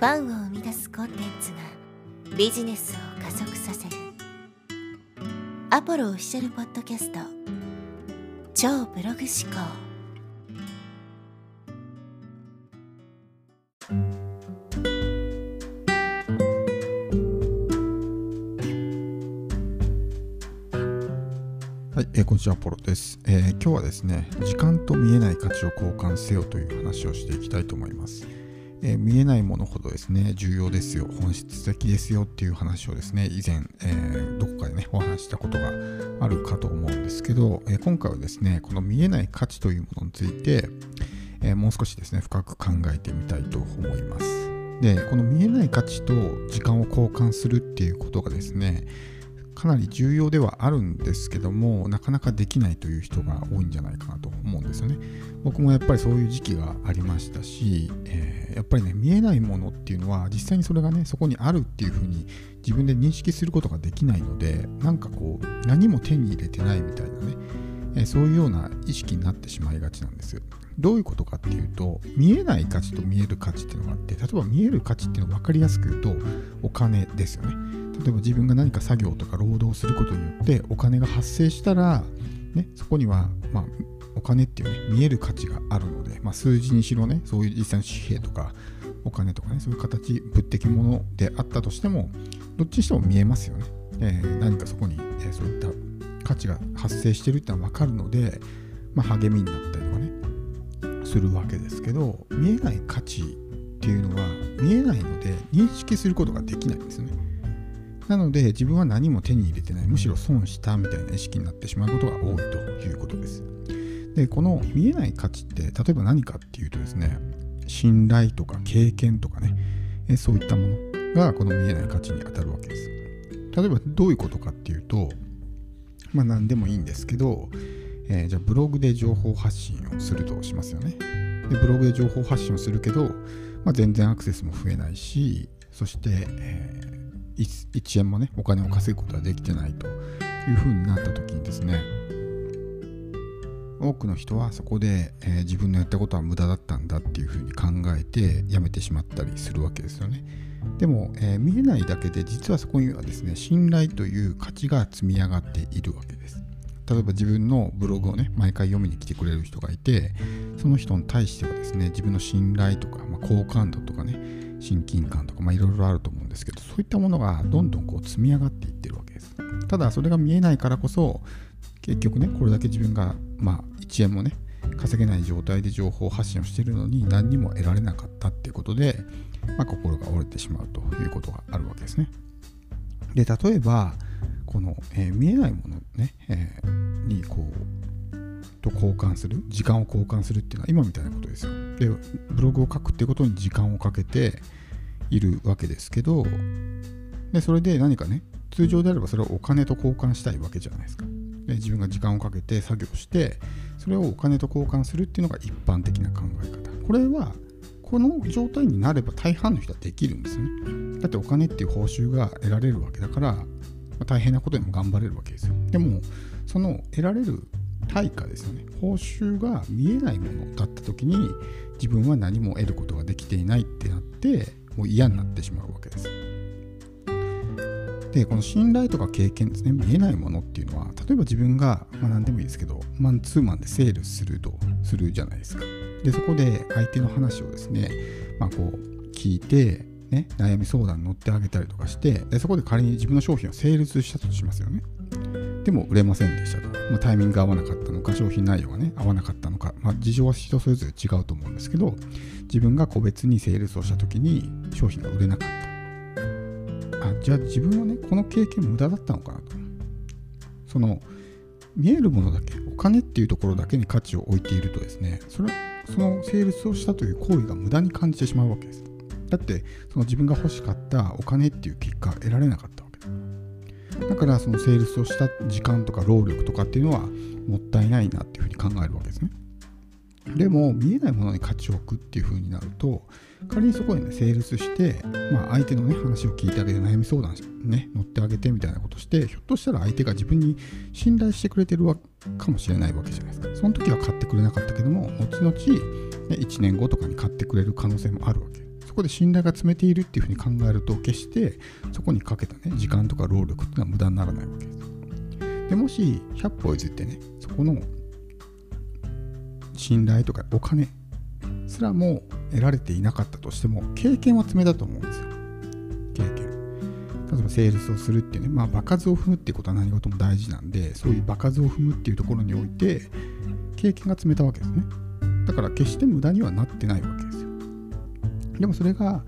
ファンを生み出すコンテンツがビジネスを加速させる。アポロオフィシャルポッドキャスト。超ブログ思考。はい、えーこんにちは、ポロです、えー今日はですね、時間と見えない価値を交換せよという話をしていきたいと思います。えー見えないものほどですね、重要ですよ、本質的ですよっていう話をですね、以前、えーどこかでね、お話したことがあるかと思うんですけど、えー今回はですね、この見えない価値というものについて、えもう少しですね、深く考えてみたいと思います。で、この見えない価値と時間を交換するっていうことがですね、かなり重要ではあるんですけどもなかなかできないという人が多いんじゃないかなと思うんですよね。僕もやっぱりそういう時期がありましたし、えーやっぱりね見えないものっていうのは実際にそれがねそこにあるっていうふうに自分で認識することができないのでなんかこう何も手に入れてないみたいなね、えーそういうような意識になってしまいがちなんですよ。どういうことかっていうと見えない価値と見える価値っていうのがあって例えば見える価値っていうのを分かりやすく言うとお金ですよね。例えば自分が何か作業とか労働することによってお金が発生したら、ね、そこには、まあ、お金っていうね見える価値があるので、まあ、数字にしろねそういう実際の紙幣とかお金とかねそういう形物的ものであったとしてもどっちにしても見えますよね、えー何かそこに、えそういった価値が発生してるってのは分かるので、まあ、励みになったりするわけですけど見えない価値っていうのは見えないので認識することができないんですね。なので自分は何も手に入れてないむしろ損したみたいな意識になってしまうことが多いということです。でこの見えない価値って例えば何かっていうとですね信頼とか経験とかねえそういったものがこの見えない価値に当たるわけです。例えばどういうことかっていうとまあ何でもいいんですけど、えーじゃあブログで情報発信をするとしますよね。でブログで情報発信をするけど、まあ、全然アクセスも増えないしそして、えー1円もねお金を稼ぐことができてないというふうになった時にですね多くの人はそこで、えー自分のやったことは無駄だったんだっていうふうに考えてやめてしまったりするわけですよね。でも、えー見えないだけで実はそこにはですね信頼という価値が積み上がっているわけです。例えば自分のブログをね毎回読みに来てくれる人がいてその人に対してはですね自分の信頼とか、まあ、好感度とかね親近感とかまあいろいろあると思うんですけどそういったものがどんどんこう積み上がっていってるわけです。ただそれが見えないからこそ結局ねこれだけ自分がまあ1円もね稼げない状態で情報発信をしているのに何にも得られなかったっていうことで、まあ、心が折れてしまうということがあるわけですね。で例えばこの、えー見えないものね、えーにこうと交換する時間を交換するっていうのは今みたいなことですよ。でブログを書くってことに時間をかけているわけですけどでそれで何かね通常であればそれをお金と交換したいわけじゃないですか。で自分が時間をかけて作業してそれをお金と交換するっていうのが一般的な考え方。これはこの状態になれば大半の人はできるんですよね。だってお金っていう報酬が得られるわけだから、まあ大変なことでも頑張れるわけですよ。でもその得られる対価ですよね。報酬が見えないものだった時に自分は何も得ることができていないってなってもう嫌になってしまうわけです。でこの信頼とか経験ですね。見えないものっていうのは例えば自分が、まあ、何でもいいですけどマンツーマンでセールするとするじゃないですか。でそこで相手の話をですね、まあ、こう聞いて、ね、悩み相談に乗ってあげたりとかしてでそこで仮に自分の商品をセールスしたとしますよね。でも売れませんでしたと、まあ、タイミングが合わなかったのか商品内容がね合わなかったのか、まあ、事情は人それぞれ違うと思うんですけど自分が個別にセールスをした時に商品が売れなかった。あじゃあ自分はねこの経験無駄だったのかなと。その見えるものだけお金っていうところだけに価値を置いているとですねそれはそのセールスをしたという行為が無駄に感じてしまうわけです。だってその自分が欲しかったお金っていう結果得られなかったわけだ。だからそのセールスをした時間とか労力とかっていうのはもったいないなっていうふうに考えるわけですね。でも見えないものに価値を置くっていう風になると仮にそこでねセールスして、まあ、相手のね話を聞いてあげて悩み相談ね乗ってあげてみたいなことしてひょっとしたら相手が自分に信頼してくれてるわかもしれないわけじゃないですか。その時は買ってくれなかったけども後々、ね、1年後とかに買ってくれる可能性もあるわけ。そこで信頼が詰めているっていうふうに考えると決してそこにかけたね時間とか労力っていうのは無駄にならないわけ。ですでもし100歩譲ってねそこの信頼とかお金すらも得られていなかったとしても経験は積めたと思うんですよ。経験。例えばセールスをするっていうねまあ場数を踏むっていうことは何事も大事なんでそういう場数を踏むっていうところにおいて経験が積めたわけですね。だから決して無駄にはなってないわけ。でもそれが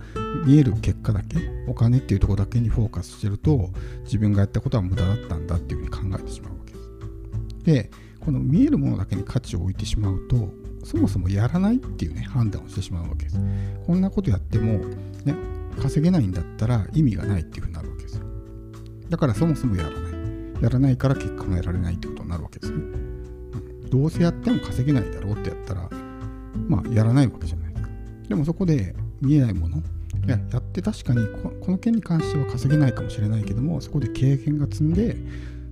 見える結果だけお金っていうところだけにフォーカスしてると自分がやったことは無駄だったんだっていうふうに考えてしまうわけ。ですでこの見えるものだけに価値を置いてしまうとそもそもやらないっていうね判断をしてしまうわけです。こんなことやってもね稼げないんだったら意味がないっていうふうになるわけです。だからそもそもやらない。やらないから結果も得られないってことになるわけですね、どうせやっても稼げないだろうってやったらまあやらないわけじゃないですか。でもそこで見えないものいややって確かにこの件に関しては稼げないかもしれないけどもそこで経験が積んで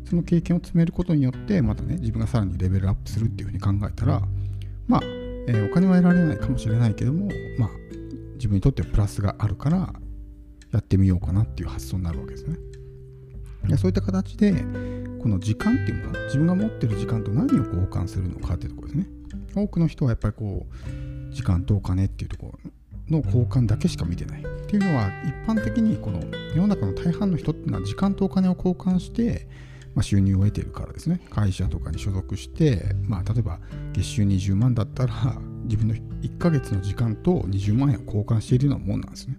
その経験を積めることによってまたね自分がさらにレベルアップするっていうふうに考えたらまあ、えー、お金は得られないかもしれないけどもまあ自分にとってはプラスがあるからやってみようかなっていう発想になるわけですね。でそういった形でこの時間っていうもの自分が持ってる時間と何を交換するのかっていうところですね。多くの人はやっぱりこう時間とお金っていうところの交換だけしか見てない。っていうのは一般的にこの世の中の大半の人っていうのは時間とお金を交換してまあ、収入を得ているからですね。会社とかに所属して、まあ、例えば月収20万だったら自分の1ヶ月の時間と20万円を交換しているようなもんなんですね。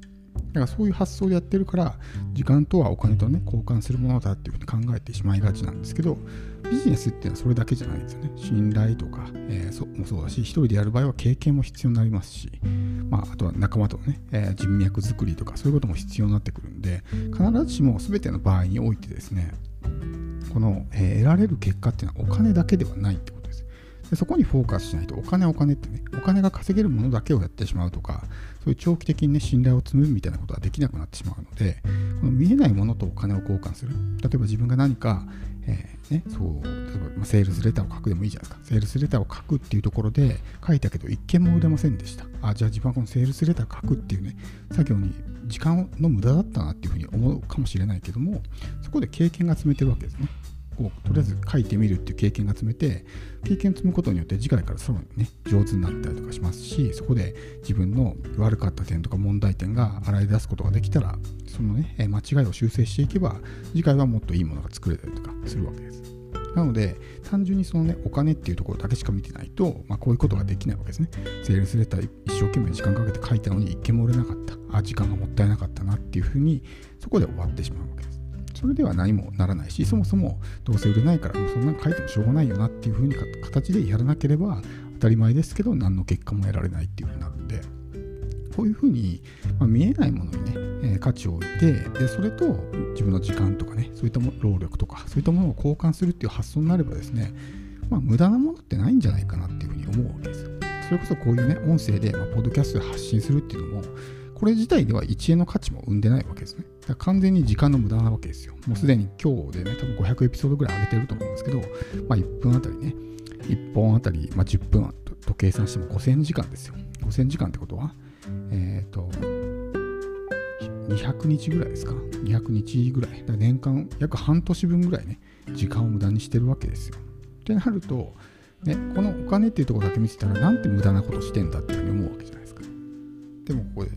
だからそういう発想でやってるから時間とはお金とね交換するものだっていうふうに考えてしまいがちなんですけどビジネスっていうのはそれだけじゃないですよね。信頼とか、えー、そもそうだし一人でやる場合は経験も必要になりますし、あ、あとは仲間とのね、えー、人脈作りとかそういうことも必要になってくるんで必ずしも全ての場合においてですねこの、えー、得られる結果っていうのはお金だけではないってこと。でそこにフォーカスしないとお金お金ってねお金が稼げるものだけをやってしまうとかそういう長期的にね信頼を積むみたいなことはできなくなってしまうのでこの見えないものとお金を交換する。例えば自分が何か、えー、ね、そう例えば、ま、セールスレターを書くでもいいじゃないですか。セールスレターを書くっていうところで書いたけど一件も売れませんでした。あじゃあ自分はこのセールスレター書くっていうね作業に時間の無駄だったなっていうふうに思うかもしれないけどもそこで経験が積めてるわけですね。をとりあえず書いてみるっていう経験が積めて経験を積むことによって次回からさらにね上手になったりとかしますしそこで自分の悪かった点とか問題点が洗い出すことができたらそのね間違いを修正していけば次回はもっといいものが作れたりとかするわけです。なので単純にそのねお金っていうところだけしか見てないと、まあ、こういうことができないわけですね。セールスレター一生懸命時間かけて書いたのに一件も売れなかった。あ時間がもったいなかったなっていうふうにそこで終わってしまうわけです。それでは何もならないし、そもそもどうせ売れないから、もうそんなの書いてもしょうがないよなっていう風に形でやらなければ当たり前ですけど、何の結果も得られないっていう風になるんで、こういう風に、まあ、見えないものにね、えー、価値を置いて、で、それと自分の時間とかね、そういった労力とか、そういったものを交換するっていう発想になればですね、まあ、無駄なものってないんじゃないかなっていう風に思うわけですよ。それこそこういうね、音声で、まあ、ポッドキャストで発信するっていうのも、これ自体では1円の価値も生んでないわけですね。だ完全に時間の無駄なわけですよ。もうすでに今日でね、多分500エピソードぐらい上げてると思うんですけど、まあ、1分あたりね、1本あたり、まあ、10分と計算しても5000時間ですよ。5000時間ってことは、えっ、ー、と、200日ぐらいですか ?200 日ぐらい。だ年間約半年分ぐらいね、時間を無駄にしてるわけですよ。ってなると、ね、このお金っていうところだけ見てたら、なんて無駄なことしてんだっていうふうに思うわけじゃないですか。でもここで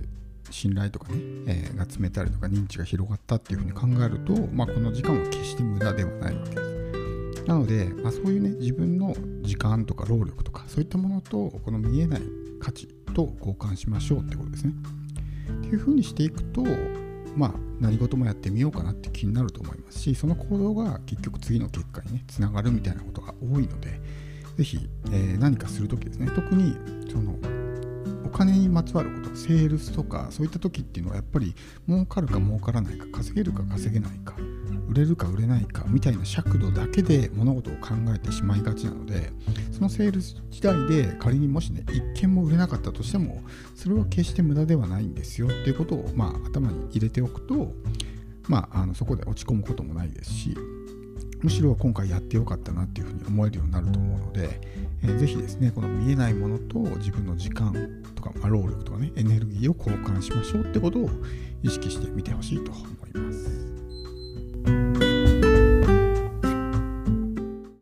信頼とかね、えー、が詰めたりとか認知が広がったっていうふうに考えると、まあ、この時間は決して無駄ではないわけです。なので、まあ、そういうね、自分の時間とか労力とか、そういったものと、この見えない価値と交換しましょうってことですね。っていうふうにしていくと、まあ、何事もやってみようかなって気になると思いますし、その行動が結局次の結果にね、つながるみたいなことが多いので、ぜひ、えー、何かするときですね、特にその金にまつわることセールスとかそういった時っていうのはやっぱり儲かるか儲からないか稼げるか稼げないか売れるか売れないかみたいな尺度だけで物事を考えてしまいがちなのでそのセールス時代で仮にもしね一件も売れなかったとしてもそれは決して無駄ではないんですよっていうことをまあ頭に入れておくとまああのそこで落ち込むこともないですしむしろ今回やってよかったなっていうふうに思えるようになると思うので、えー、ぜひですねこの見えないものと自分の時間とか、まあ、労力とかねエネルギーを交換しましょうってことを意識してみてほしいと思います。